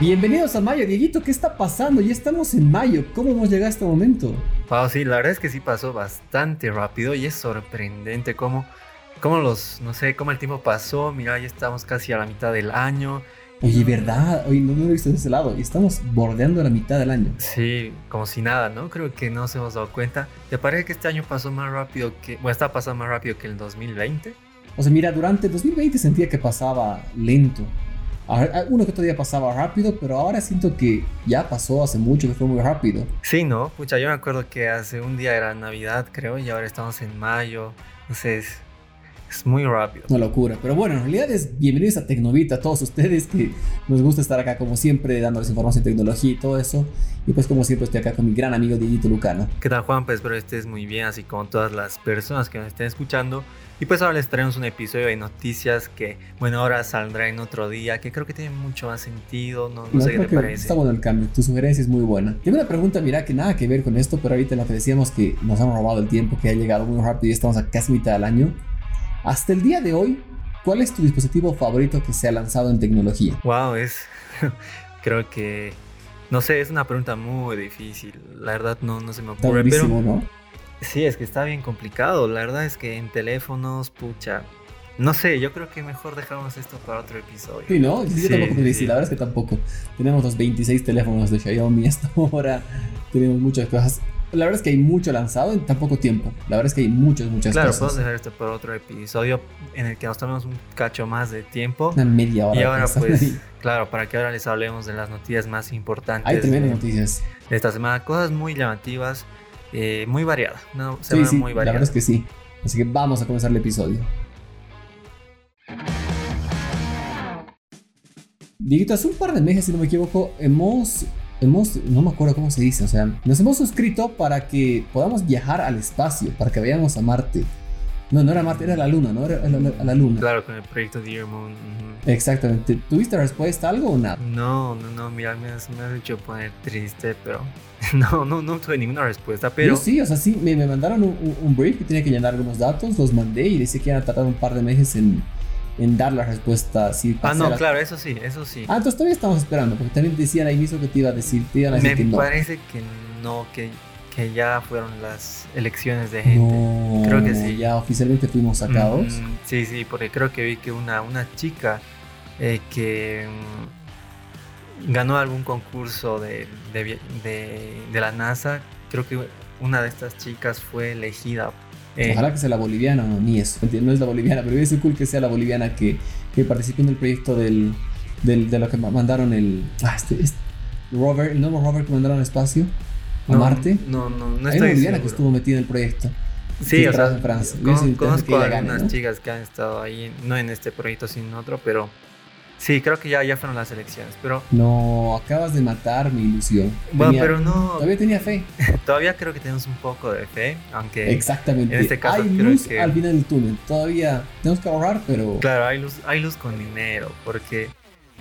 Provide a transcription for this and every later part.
Bienvenidos a mayo, Dieguito, ¿qué está pasando? Ya estamos en mayo, ¿cómo hemos llegado a este momento? Wow, sí, la verdad es que sí pasó bastante rápido y es sorprendente cómo, cómo los, no sé, cómo el tiempo pasó, mira, ya estamos casi a la mitad del año. Oye, ¿verdad? Oye, no lo he visto de ese lado, y estamos bordeando la mitad del año. Sí, como si nada, ¿no? Creo que no nos hemos dado cuenta. ¿Te parece que este año pasó más rápido que, bueno, está pasando más rápido que el 2020? O sea, mira, durante el 2020 sentía que pasaba lento. Uno que todavía pasaba rápido, pero ahora siento que ya pasó hace mucho que fue muy rápido. Sí, ¿no? Pucha, yo me acuerdo que hace un día era Navidad, creo, y ahora estamos en mayo. Entonces, es muy rápido. Una locura. Pero bueno, en realidad es bienvenidos a Tecnovita, a todos ustedes que nos gusta estar acá como siempre, dándoles información de tecnología y todo eso. Y pues como siempre estoy acá con mi gran amigo Dieguito Lucano. ¿Qué tal Juan? Pues espero estés muy bien, así como todas las personas que nos estén escuchando. Y pues ahora les traemos un episodio de noticias que, bueno, ahora saldrá en otro día, que creo que tiene mucho más sentido, no, no, sé qué te parece. Está bueno el cambio, tu sugerencia es muy buena. Tengo una pregunta, mira, que nada que ver con esto, pero ahorita lo que decíamos que nos han robado el tiempo, que ha llegado muy rápido y estamos a casi mitad del año. Hasta el día de hoy, ¿cuál es tu dispositivo favorito que se ha lanzado en tecnología? Wow, es. creo que. No sé, es una pregunta muy difícil. La verdad, no, no se me ocurre. pero, ¿no? Sí, es que está bien complicado. La verdad es que en teléfonos, pucha. No sé, yo creo que mejor dejamos esto para otro episodio. Sí, ¿no? Sí, yo tampoco me sí. La verdad es que tampoco. Tenemos los 26 teléfonos de Xiaomi hasta ahora. Tenemos muchas cosas la verdad es que hay mucho lanzado en tan poco tiempo. La verdad es que hay muchas, muchas claro, cosas. Claro, podemos dejar esto por otro episodio en el que nos tomemos un cacho más de tiempo. Una media hora. Y ahora, pues, claro, para que ahora les hablemos de las noticias más importantes. Hay tremendas noticias. De esta semana, cosas muy llamativas, eh, muy variada. Una semana sí, sí, muy variada. La verdad es que sí. Así que vamos a comenzar el episodio. Dieguito, hace un par de meses, si no me equivoco, hemos hemos, no me acuerdo cómo se dice, o sea, nos hemos suscrito para que podamos viajar al espacio, para que vayamos a Marte. No, no era Marte, era la Luna, ¿no? Era a la, Luna. Claro, con el proyecto Dear Moon. Exactamente. ¿Tuviste respuesta algo o nada? No, no, no, mira, me has, me has hecho poner triste, pero no, no, no tuve ninguna respuesta, pero... Yo sí, o sea, sí, me, me mandaron un, un, brief que tenía que llenar algunos datos, los mandé y decía que iban a tardar un par de meses en, en dar la respuesta. Si ah, no, claro, eso sí, eso sí. Ah, entonces todavía estamos esperando, porque también decían ahí mismo que te iba a decir, te iban a decir Me que no. parece que no, que, que ya fueron las elecciones de gente. No, creo que sí. Ya oficialmente fuimos sacados. Mm, sí, sí, porque creo que vi que una, una chica eh, que mm, ganó algún concurso de, de, de, de la NASA, creo que una de estas chicas fue elegida eh, Ojalá que sea la boliviana, no, ni eso. No es la boliviana, pero es cool que sea la boliviana que, que participe en el proyecto del, del, de lo que mandaron el. Ah, este, este, rover, el nuevo rover que mandaron al espacio, a no, Marte. No, no, no Hay una boliviana que estuvo metida en el proyecto. Sí, o sea, en Francia. Con, conozco a algunas ¿no? chicas que han estado ahí, no en este proyecto, sino en otro, pero Sí, creo que ya, ya fueron las elecciones, pero... No, acabas de matar mi ilusión. Bueno, tenía, pero no... Todavía tenía fe. todavía creo que tenemos un poco de fe, aunque... Exactamente. En este caso hay creo luz que... al final del túnel. Todavía tenemos que ahorrar, pero... Claro, hay luz, hay luz con dinero, porque...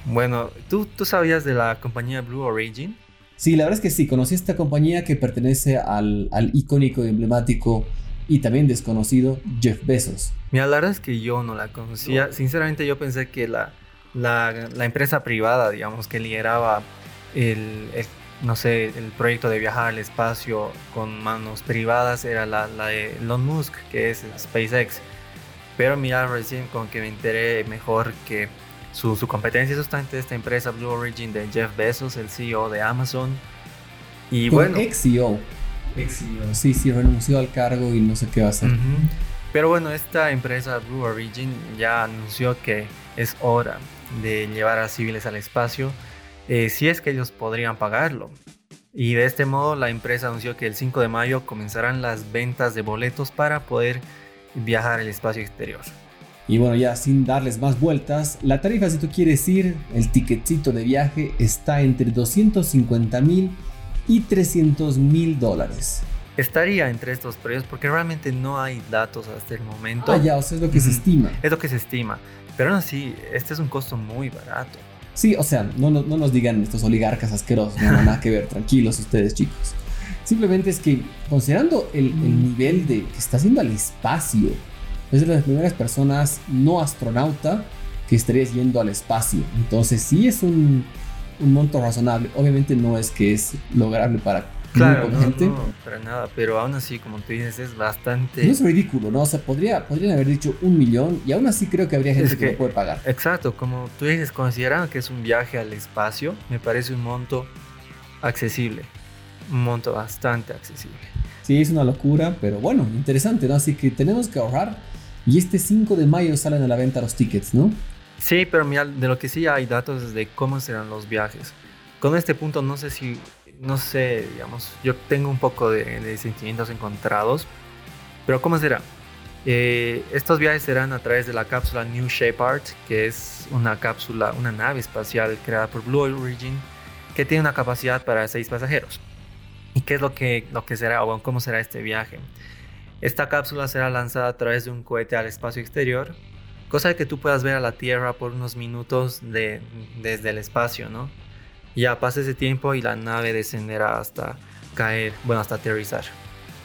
Bueno, ¿tú, ¿tú sabías de la compañía Blue Origin? Sí, la verdad es que sí. Conocí esta compañía que pertenece al, al icónico y emblemático y también desconocido Jeff Bezos. Mira, la verdad es que yo no la conocía. No. Sinceramente yo pensé que la la, la, empresa privada, digamos, que lideraba el, el, no sé, el proyecto de viajar al espacio con manos privadas era la, la de Elon Musk, que es SpaceX. Pero mira, recién con que me enteré mejor que su, su competencia es justamente esta empresa Blue Origin de Jeff Bezos, el CEO de Amazon. Y bueno... Ex CEO. Ex CEO. Sí, sí, renunció al cargo y no sé qué va a hacer. Uh -huh. Pero bueno, esta empresa Blue Origin ya anunció que es hora de llevar a civiles al espacio, eh, si es que ellos podrían pagarlo. Y de este modo la empresa anunció que el 5 de mayo comenzarán las ventas de boletos para poder viajar al espacio exterior. Y bueno, ya sin darles más vueltas, la tarifa si tú quieres ir, el ticketcito de viaje está entre 250 mil y 300 mil dólares. Estaría entre estos precios porque realmente no hay datos hasta el momento. Ah, ya, o sea, es lo que se estima. Es lo que se estima. Pero aún así, este es un costo muy barato. Sí, o sea, no, no, no nos digan estos oligarcas asquerosos, no nada que ver, tranquilos ustedes chicos. Simplemente es que, considerando el, el, nivel de que está haciendo al espacio, es de las primeras personas no astronauta que estarías yendo al espacio. Entonces sí es un, un monto razonable. Obviamente no es que es lograble para claro, no, gente. No, para nada, pero aún así, como tú dices, es bastante... No es ridículo, ¿no? O sea, podría, podrían haber dicho un millón y aún así creo que habría gente que, lo puede pagar. Exacto, como tú dices, considerando que es un viaje al espacio, me parece un monto accesible. Un monto bastante accesible. Sí, es una locura, pero bueno, interesante, ¿no? Así que tenemos que ahorrar. Y este 5 de mayo salen a la venta los tickets, ¿no? Sí, pero mira, de lo que sí hay datos de cómo serán los viajes. Con este punto no sé si no sé, digamos, yo tengo un poco de, sentimientos encontrados, pero ¿cómo será? Eh, estos viajes serán a través de la cápsula New Shepard, que es una cápsula, una nave espacial creada por Blue Origin, que tiene una capacidad para seis pasajeros. ¿Y qué es lo que, lo que será o cómo será este viaje? Esta cápsula será lanzada a través de un cohete al espacio exterior, cosa de que tú puedas ver a la Tierra por unos minutos de, desde el espacio, ¿no? Ya pasa ese tiempo y la nave descenderá hasta caer, bueno, hasta aterrizar.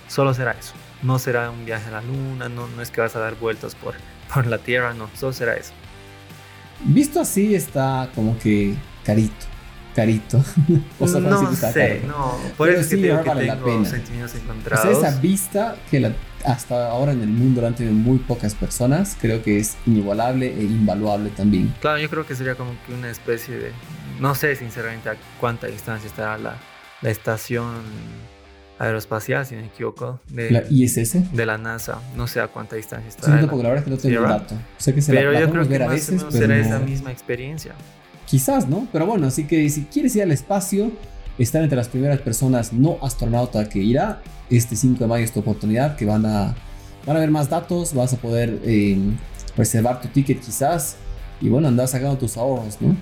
Solo será eso. No será un viaje a la luna, no, no es que vas a dar vueltas por, por la Tierra, no, solo será eso. Visto así está como que carito, carito. o sea, no sé, no, por eso sí, que tengo vale la pena. sentimientos encontrados. O sea, esa vista que hasta ahora en el mundo la han tenido muy pocas personas, creo que es inigualable e invaluable también. Claro, yo creo que sería como que una especie de no sé sinceramente a cuánta distancia estará la, la estación aeroespacial, si no me equivoco. De, ¿La ISS? De la NASA. No sé a cuánta distancia estará. Sí, porque la verdad es que no tengo el dato. Sé que se pero la, yo creo que a veces, será esa misma experiencia. Quizás, ¿no? Pero bueno, así que si quieres ir al espacio, estar entre las primeras personas no astronauta que irá, este 5 de mayo es tu oportunidad, que van a, van a ver más datos, vas a poder eh, reservar tu ticket quizás, y bueno, andar sacando tus ahorros, ¿no?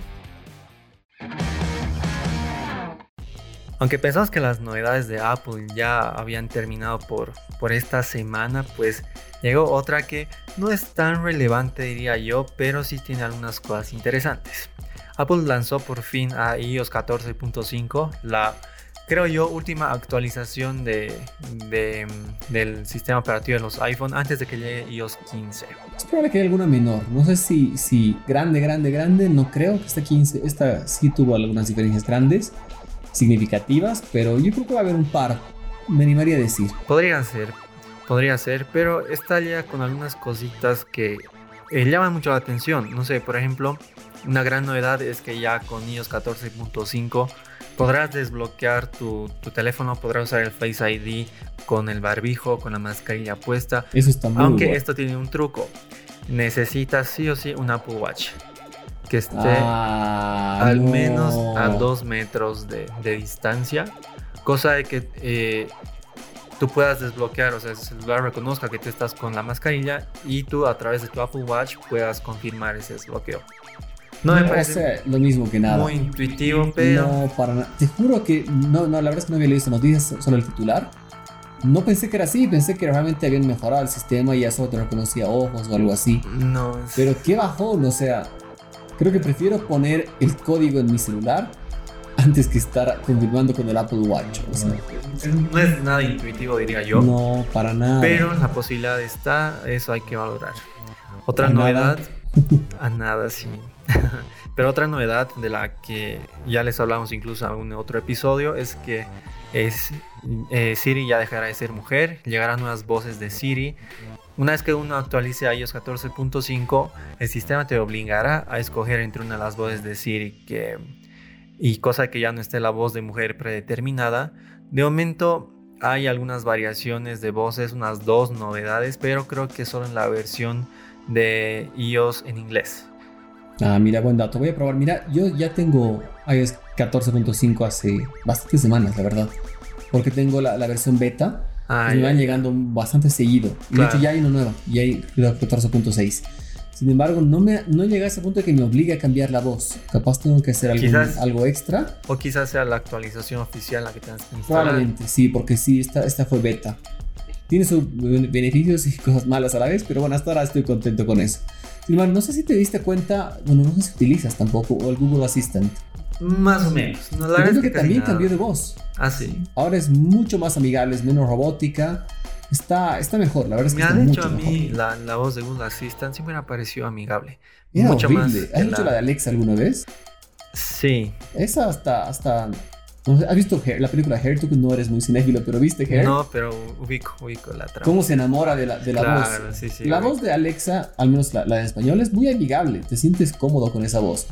Aunque pensamos que las novedades de Apple ya habían terminado por, por esta semana, pues llegó otra que no es tan relevante diría yo, pero sí tiene algunas cosas interesantes. Apple lanzó por fin a iOS 14.5, la creo yo última actualización de, del sistema operativo de los iPhone antes de que llegue iOS 15. Es probable que haya alguna menor, no sé si, si grande, grande, grande, no creo que esta 15, esta sí tuvo algunas diferencias grandes significativas, pero yo creo que va a haber un par, me animaría a decir. Podría ser, podría ser, pero está ya con algunas cositas que eh, llaman mucho la atención. No sé, por ejemplo, una gran novedad es que ya con iOS 14.5 podrás desbloquear tu, tu, teléfono, podrás usar el Face ID con el barbijo, con la mascarilla puesta. Eso está muy Aunque esto tiene un truco. Necesitas sí o sí un Apple Watch que esté ah, al menos a dos metros de, distancia, cosa de que eh, tú puedas desbloquear, o sea, el celular reconozca que tú estás con la mascarilla y tú a través de tu Apple Watch puedas confirmar ese desbloqueo. No me parece lo mismo que nada. Muy intuitivo, pero. No, para nada. Te juro que no, no, la verdad es que no había leído noticias, solo el titular. No pensé que era así, pensé que realmente habían mejorado el sistema y ya solo te reconocía ojos o algo así. No. Pero qué bajón, o sea, Creo que prefiero poner el código en mi celular antes que estar confirmando con el Apple Watch. no es nada intuitivo, diría yo. No, para nada. Pero la posibilidad está, eso hay que valorar. Otra novedad, a nada, sí. Pero otra novedad de la que ya les hablamos incluso en otro episodio es que eh, Siri ya dejará de ser mujer, llegarán nuevas voces de Siri una vez que uno actualice a iOS 14.5, el sistema te obligará a escoger entre una de las voces de Siri que, y cosa que ya no esté la voz de mujer predeterminada. De momento hay algunas variaciones de voces, unas dos novedades, pero creo que solo en la versión de iOS en inglés. Ah, mira, buen dato. Voy a probar. Mira, yo ya tengo iOS 14.5 hace bastantes semanas, la verdad. Porque tengo la, la versión beta Ah, me van llegando bastante seguido. De hecho, ya hay una nueva, ya hay 14.6. Sin embargo, no, me, no llega a ese punto de que me obligue a cambiar la voz. Capaz tengo que hacer algo extra. O quizás sea la actualización oficial la que tengas que instalar. Probablemente, sí, porque sí, esta, esta fue beta. Tiene sus beneficios y cosas malas a la vez, pero bueno, hasta ahora estoy contento con eso. Embargo, no sé si te diste cuenta, bueno, no sé si utilizas tampoco, o el Google Assistant. Más o menos. No, la es que, también cambió de voz. Ah, sí. Ahora es mucho más amigable, es menos robótica. Está, está mejor, la verdad es que me está ha dicho a mí la, la, voz de Google Assistant siempre me ha parecido amigable. Era mucho horrible. Más ¿Has hecho la... de Alexa alguna vez? Sí. Esa hasta, hasta ¿Has visto la película Hair? Tú no eres muy cinéfilo, pero ¿viste Hair? No, pero ubico, ubico la trama. ¿Cómo se enamora de la, de la claro, voz? Sí, sí, la voz de Alexa, al menos la, la, de español, es muy amigable. Te sientes cómodo con esa voz.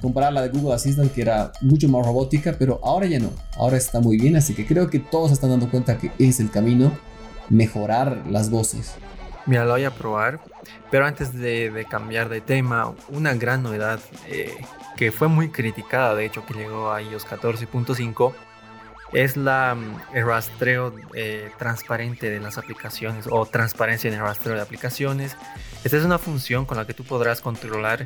Comparar la de Google Assistant, que era mucho más robótica, pero ahora ya no. Ahora está muy bien, así que creo que todos están dando cuenta que es el camino mejorar las voces. Mira, lo voy a probar. Pero antes de, de cambiar de tema, una gran novedad eh, que fue muy criticada, de hecho, que llegó a iOS 14.5, es la, mm, el rastreo eh, transparente de las aplicaciones o transparencia en el rastreo de aplicaciones. Esta es una función con la que tú podrás controlar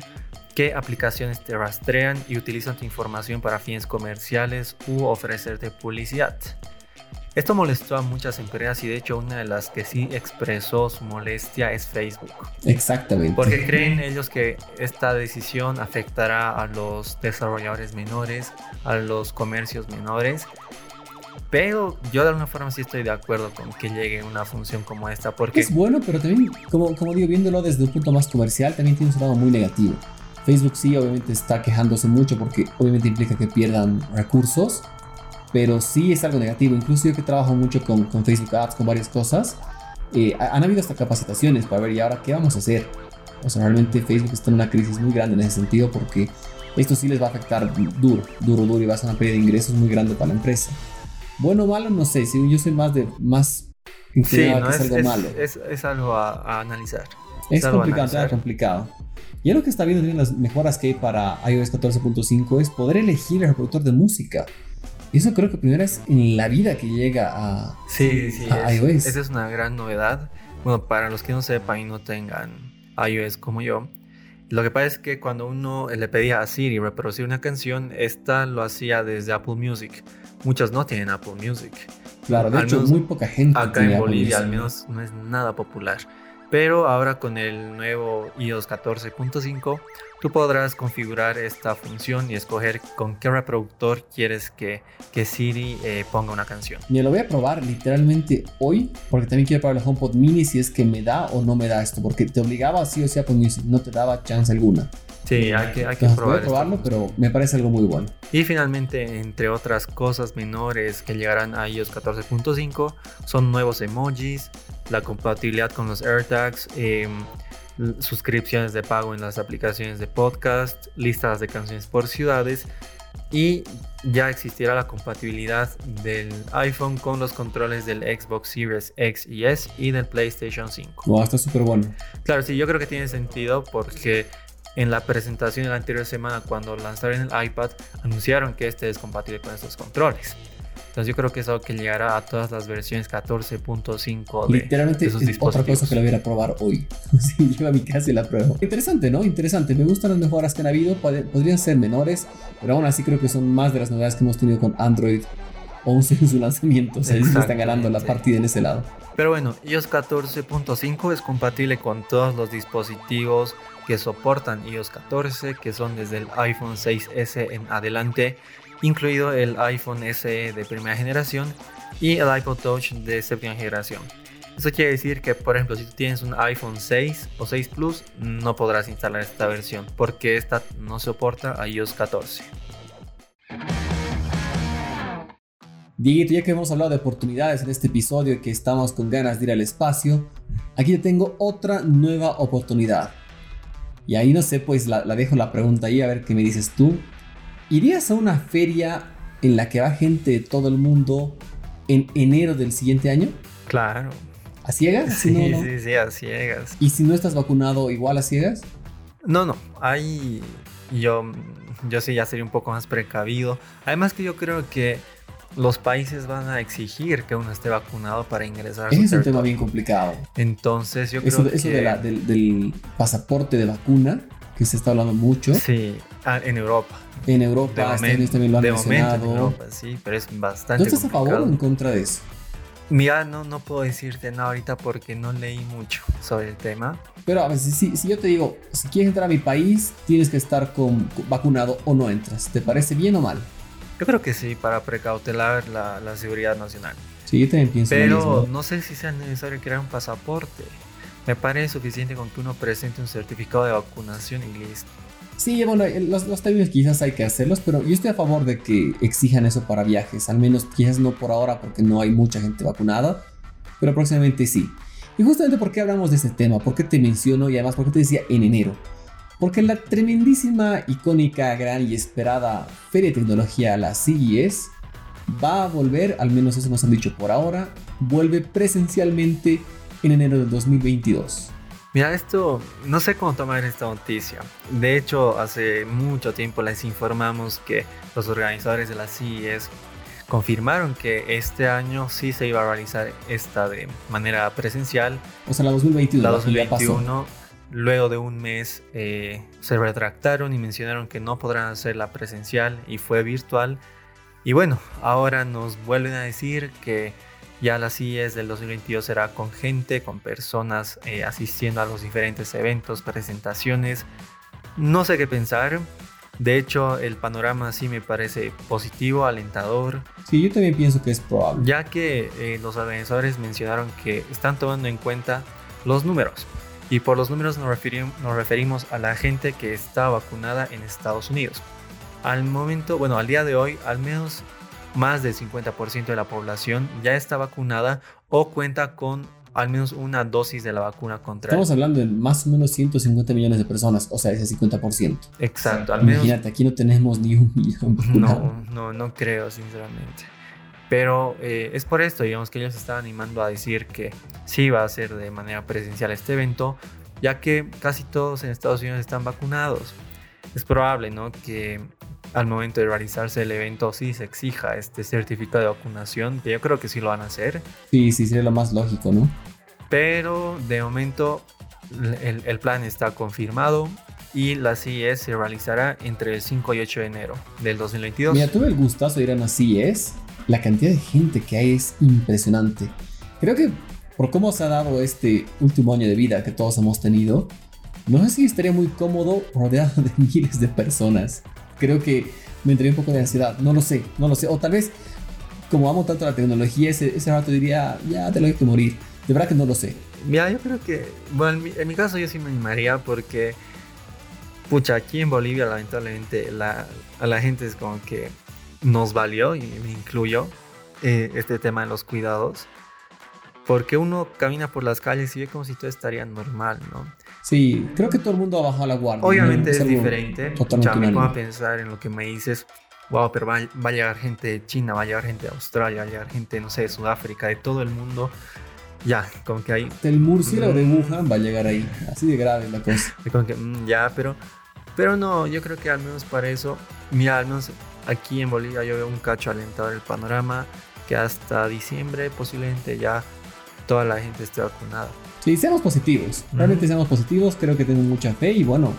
qué aplicaciones te rastrean y utilizan tu información para fines comerciales u ofrecerte publicidad. Esto molestó a muchas empresas y de hecho una de las que sí expresó su molestia es Facebook. Exactamente. Porque creen ellos que esta decisión afectará a los desarrolladores menores, a los comercios menores. Pero yo de alguna forma sí estoy de acuerdo con que llegue una función como esta. Porque es bueno, pero también, como, como digo, viéndolo desde un punto más comercial, también tiene un lado muy negativo. Facebook sí, obviamente está quejándose mucho porque obviamente implica que pierdan recursos pero sí es algo negativo. Incluso yo que trabajo mucho con, con Facebook Ads, con varias cosas, eh, han habido hasta capacitaciones para ver, ¿y ahora qué vamos a hacer? O sea, realmente Facebook está en una crisis muy grande en ese sentido porque esto sí les va a afectar duro, duro, duro y va a ser una pérdida de ingresos muy grande para la empresa. Bueno o malo, no sé, si yo soy más de más sí, no, es, algo malo. Es, es, algo a, analizar. Es, complicado, es complicado. Y lo que está viendo en las mejoras que hay para iOS 14.5 es poder elegir el reproductor de música. Eso creo que primero es en la vida que llega a, sí, sí, iOS. Esa es una gran novedad. Bueno, para los que no sepan y no tengan iOS como yo, lo que pasa es que cuando uno le pedía a Siri reproducir una canción, esta lo hacía desde Apple Music. Muchos no tienen Apple Music. Claro, de hecho, muy poca gente. Acá en Bolivia, al menos, no es nada popular. Pero ahora con el nuevo iOS 14.5 Tú podrás configurar esta función y escoger con qué reproductor quieres que, que Siri eh, ponga una canción. Me lo voy a probar literalmente hoy, porque también quiero probar el HomePod Mini si es que me da o no me da esto, porque te obligaba sí o sí a poner no te daba chance alguna. Sí, hay que, hay que probar probarlo, pero me parece algo muy bueno. Y finalmente, entre otras cosas menores que llegarán a iOS 14.5, son nuevos emojis, la compatibilidad con los AirTags, eh, suscripciones de pago en las aplicaciones de podcast, listas de canciones por ciudades y ya existirá la compatibilidad del iPhone con los controles del Xbox Series X y S y del PlayStation 5. Wow, está súper bueno. Claro, sí, yo creo que tiene sentido porque en la presentación de la anterior semana cuando lanzaron el iPad anunciaron que este es compatible con estos controles. Entonces yo creo que es algo que llegará a todas las versiones 14.5 de Literalmente esos es otra cosa que la voy a probar hoy. si yo a mi casa y la pruebo. Interesante, ¿no? Interesante. Me gustan las mejoras que han habido. Podrían ser menores, pero aún así creo que son más de las novedades que hemos tenido con Android 11 en su lanzamiento. O sea, se están ganando la partida en ese lado. Pero bueno, iOS 14.5 es compatible con todos los dispositivos que soportan iOS 14, que son desde el iPhone 6S en adelante incluido el iPhone SE de primera generación y el iPod Touch de séptima generación. Eso quiere decir que, por ejemplo, si tú tienes un iPhone 6 o 6 Plus, no podrás instalar esta versión porque esta no soporta iOS 14. Dieguito, ya que hemos hablado de oportunidades en este episodio y que estamos con ganas de ir al espacio, aquí te tengo otra nueva oportunidad. Y ahí no sé, pues la, la dejo la pregunta ahí a ver qué me dices tú. ¿Irías a una feria en la que va gente de todo el mundo en enero del siguiente año? Claro. ¿A ciegas? Sí, sí, sí, a ciegas. ¿Y si no estás vacunado, igual a ciegas? No, no. Ahí yo, yo sí ya sería un poco más precavido. Además que yo creo que los países van a exigir que uno esté vacunado para ingresar. Ese es un tema bien complicado. Entonces yo creo que... Eso del, del pasaporte de vacuna, que se está hablando mucho. Sí, ah, en Europa. En Europa, este también lo han mencionado. en Europa, sí, pero es bastante ¿Tú estás a favor o en contra de eso? Mira, no, no puedo decirte nada ahorita porque no leí mucho sobre el tema. Pero a ver, si, si yo te digo, si quieres entrar a mi país, tienes que estar con, vacunado o no entras. ¿Te parece bien o mal? Yo creo que sí, para precautelar la, la seguridad nacional. Sí, yo también pienso Pero no sé si sea necesario crear un pasaporte. Me parece suficiente con que uno presente un certificado de vacunación y listo. Sí, bueno, los, los términos quizás hay que hacerlos, pero yo estoy a favor de que exijan eso para viajes, al menos quizás no por ahora porque no hay mucha gente vacunada, pero próximamente sí. Y justamente por qué hablamos de este tema, por qué te menciono y además por qué te decía en enero. Porque la tremendísima, icónica, gran y esperada Feria de Tecnología, la CES, va a volver, al menos eso nos han dicho por ahora, vuelve presencialmente en enero del 2022. Mira, esto, no sé cómo tomar esta noticia. De hecho, hace mucho tiempo les informamos que los organizadores de la CES confirmaron que este año sí se iba a realizar esta de manera presencial. O sea, la 2021. La 2021, luego de un mes, eh, se retractaron y mencionaron que no podrán hacerla presencial y fue virtual. Y bueno, ahora nos vuelven a decir que ya la CIES del 2022 será con gente, con personas eh, asistiendo a los diferentes eventos, presentaciones. No sé qué pensar. De hecho, el panorama sí me parece positivo, alentador. Sí, yo también pienso que es probable. Ya que eh, los organizadores mencionaron que están tomando en cuenta los números. Y por los números nos referimos, nos referimos a la gente que está vacunada en Estados Unidos. Al momento, bueno, al día de hoy, al menos más del 50% de la población ya está vacunada o cuenta con al menos una dosis de la vacuna contra. Estamos hablando de más o menos 150 millones de personas, o sea, ese 50%. Exacto, al menos. Imagínate, aquí no tenemos ni un millón. No, no, no creo, sinceramente. Pero eh, es por esto, digamos, que ellos están animando a decir que sí va a ser de manera presencial este evento, ya que casi todos en Estados Unidos están vacunados. Es probable, ¿no? Que al momento de realizarse el evento sí se exija este certificado de vacunación, que yo creo que sí lo van a hacer. Sí, sí, sería lo más lógico, ¿no? Pero de momento el, plan está confirmado y la CES se realizará entre el 5 y 8 de enero del 2022. Mira, tuve el gustazo de ir a una CES. La cantidad de gente que hay es impresionante. Creo que por cómo se ha dado este último año de vida que todos hemos tenido, no sé si estaría muy cómodo rodeado de miles de personas creo que me entraría un poco de ansiedad. No lo sé, no lo sé. O tal vez, como amo tanto la tecnología, ese, ese rato diría, ya te lo hay que morir. De verdad que no lo sé. Mira, yo creo que, bueno, en mi, caso yo sí me animaría porque, pucha, aquí en Bolivia lamentablemente la, a la gente es como que nos valió, y me incluyo, eh, este tema de los cuidados. Porque uno camina por las calles y ve como si todo estaría normal, ¿no? Sí, creo que todo el mundo ha bajado la guardia. Obviamente es, diferente. Ya me pongo a pensar en lo que me dices. Wow, pero va, a llegar gente de China, va a llegar gente de Australia, va a llegar gente, no sé, de Sudáfrica, de todo el mundo. Ya, como que ahí. El murciélago de. Wuhan va a llegar ahí. Así de grave la cosa. Como que, mm, ya, pero. Pero no, yo creo que al menos para eso. Mira, al menos aquí en Bolivia yo veo un cacho alentador el panorama. Que hasta diciembre posiblemente ya toda la gente esté vacunada. Sí, seamos positivos. Realmente seamos positivos. Creo que tengo mucha fe. Y bueno,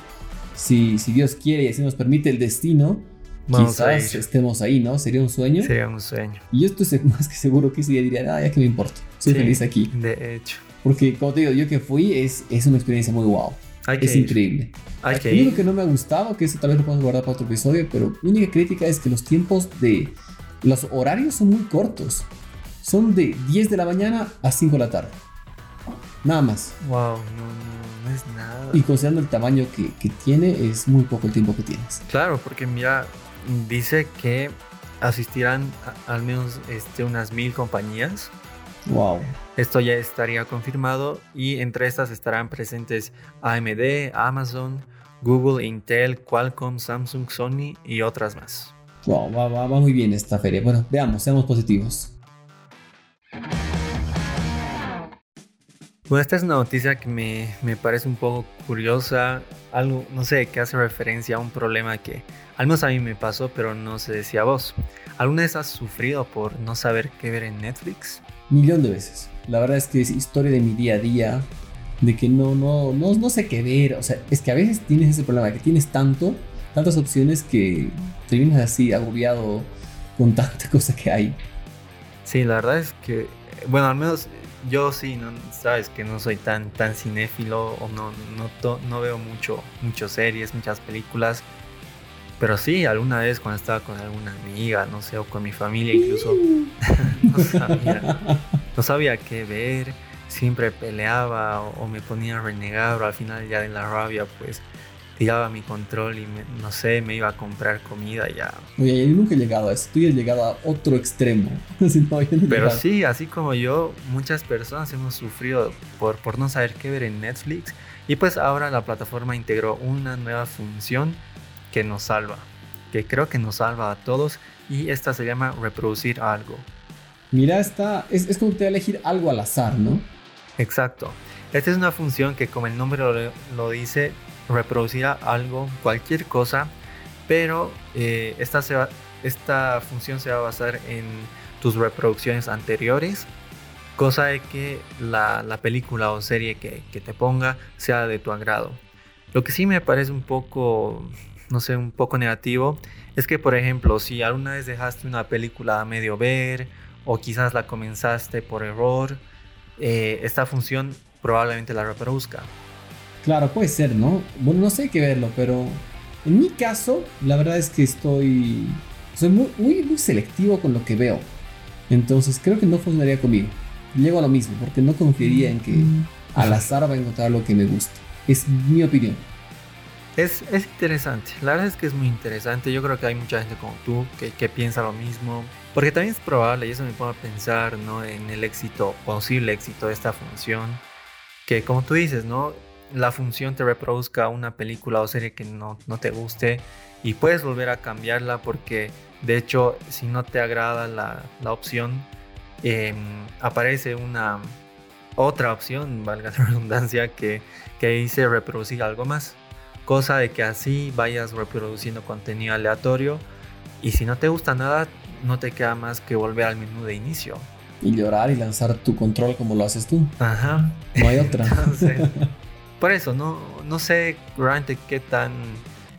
si, si Dios quiere y así nos permite el destino, quizás estemos ahí, ¿no? Sería un sueño. Sería un sueño. Y yo estoy más que seguro que ese día diría, ah, ya que me importa. Soy feliz aquí. De hecho. Porque, como te digo, yo que fui, es, es una experiencia muy wow. es increíble. Hay que lo único que no me ha gustado, que eso tal vez lo podemos guardar para otro episodio, pero la única crítica es que los tiempos de. Los horarios son muy cortos. Son de 10 de la mañana a 5 de la tarde. Nada más. Wow, no, no, es nada. Y considerando el tamaño que, que, tiene, es muy poco el tiempo que tienes. Claro, porque mira, dice que asistirán al menos este, unas mil compañías. Wow. Esto ya estaría confirmado y entre estas estarán presentes AMD, Amazon, Google, Intel, Qualcomm, Samsung, Sony y otras más. Wow, va, va, va muy bien esta feria. Bueno, veamos, seamos positivos. Bueno, esta es una noticia que me, me, parece un poco curiosa, algo, no sé, que hace referencia a un problema que al menos a mí me pasó, pero no sé si a vos. ¿Alguna vez has sufrido por no saber qué ver en Netflix? Millón de veces. La verdad es que es historia de mi día a día, de que no, no, no, no sé qué ver. O sea, es que a veces tienes ese problema, que tienes tanto, tantas opciones que te vienes así agobiado con tanta cosa que hay. Sí, la verdad es que, bueno, al menos yo sí, no, sabes que no soy tan, tan cinéfilo o no, no, no veo mucho, muchas series, muchas películas. Pero sí, alguna vez cuando estaba con alguna amiga, no sé, o con mi familia incluso, no, sabía, no sabía qué ver, siempre peleaba o, me ponía a renegar, o al final ya de la rabia pues tiraba mi control y no sé, me iba a comprar comida ya. Oye, yo nunca he llegado a eso, tú ya has llegado a otro extremo. Pero sí, así como yo, muchas personas hemos sufrido por, por no saber qué ver en Netflix y pues ahora la plataforma integró una nueva función que nos salva, que creo que nos salva a todos y esta se llama reproducir algo. Mira, esta es, es como que te va a elegir algo al azar, ¿no? Exacto. Esta es una función que como el nombre lo, lo dice, reproducirá algo, cualquier cosa, pero eh, esta, esta función se va a basar en tus reproducciones anteriores, cosa de que la, la película o serie que, que, te ponga sea de tu agrado. Lo que sí me parece un poco, no sé, un poco negativo, es que por ejemplo, si alguna vez dejaste una película a medio ver, o quizás la comenzaste por error, eh, esta función probablemente la reproduzca. Claro, puede ser, ¿no? Bueno, no sé hay que verlo, pero en mi caso, la verdad es que estoy. Soy muy, muy, selectivo con lo que veo. Entonces creo que no funcionaría conmigo. Llego a lo mismo, porque no confiaría en que mm. al azar va a encontrar lo que me gusta. Es mi opinión. Es, es, interesante, la verdad es que es muy interesante. Yo creo que hay mucha gente como tú que, que, piensa lo mismo. Porque también es probable, y eso me pone a pensar ¿no? en el éxito, posible éxito de esta función. Que como tú dices, ¿no? La función te reproduzca una película o serie que no, te guste y puedes volver a cambiarla porque de hecho si no te agrada la, opción em, aparece una otra opción, valga la redundancia, que, que dice reproducir algo más. Cosa de que así vayas reproduciendo contenido aleatorio y si no te gusta nada no te queda más que volver al menú de inicio. Y llorar y lanzar tu control como lo haces tú. Ajá. No hay otra. Por eso, no, no sé realmente qué tan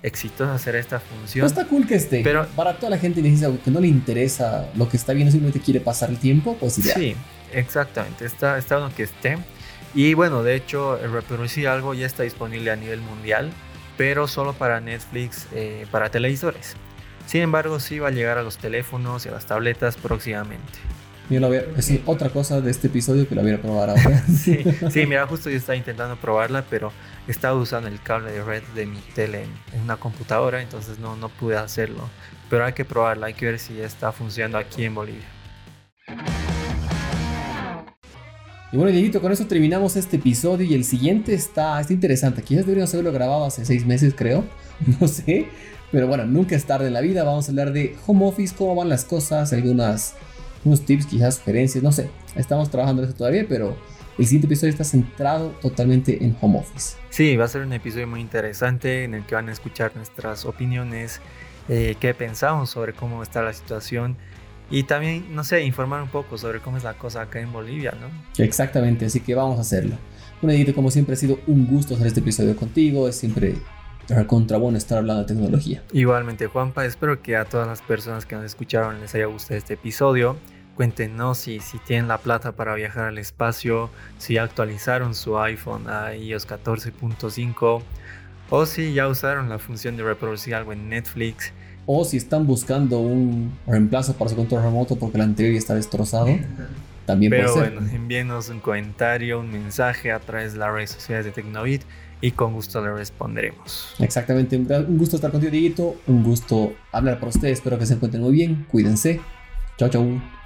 exitosa hacer esta función. está cool que esté. Pero para toda la gente que no le interesa lo que está viendo, simplemente quiere pasar el tiempo, pues Sí, exactamente. Está, está bueno que esté. Y bueno, de hecho, el reproducir algo ya está disponible a nivel mundial, pero solo para Netflix, eh, para televisores. Sin embargo, sí va a llegar a los teléfonos y a las tabletas próximamente. Yo lo voy es otra cosa de este episodio que la voy a probar ahora. sí, sí, mira, justo yo estaba intentando probarla, pero estaba usando el cable de red de mi tele en, una computadora, entonces no, no pude hacerlo. Pero hay que probarla, hay que ver si ya está funcionando aquí en Bolivia. Y bueno, Dieguito, con eso terminamos este episodio y el siguiente está, está interesante. Quizás deberíamos haberlo grabado hace seis meses, creo. No sé. Pero bueno, nunca es tarde en la vida. Vamos a hablar de home office, cómo van las cosas, algunas unos tips, quizás sugerencias, no sé. Estamos trabajando eso todavía, pero el siguiente episodio está centrado totalmente en home office. Sí, va a ser un episodio muy interesante en el que van a escuchar nuestras opiniones, eh, qué pensamos sobre cómo está la situación y también, no sé, informar un poco sobre cómo es la cosa acá en Bolivia, ¿no? Exactamente, así que vamos a hacerlo. Bueno, Edito, como siempre ha sido un gusto hacer este episodio contigo, es siempre contra bueno estar hablando de tecnología. Igualmente, Juanpa, espero que a todas las personas que nos escucharon les haya gustado este episodio. Cuéntenos si, si tienen la plata para viajar al espacio, si actualizaron su iPhone a iOS 14.5 o si ya usaron la función de reproducir algo en Netflix. O si están buscando un reemplazo para su control remoto porque el anterior ya está destrozado. También Pero puede ser. bueno, envíenos un comentario, un mensaje a través de las redes sociales de Tecnovit y con gusto le responderemos. Exactamente, un gusto estar contigo, Dieguito. Un gusto hablar para ustedes. Espero que se encuentren muy bien. Cuídense. Chao, chao.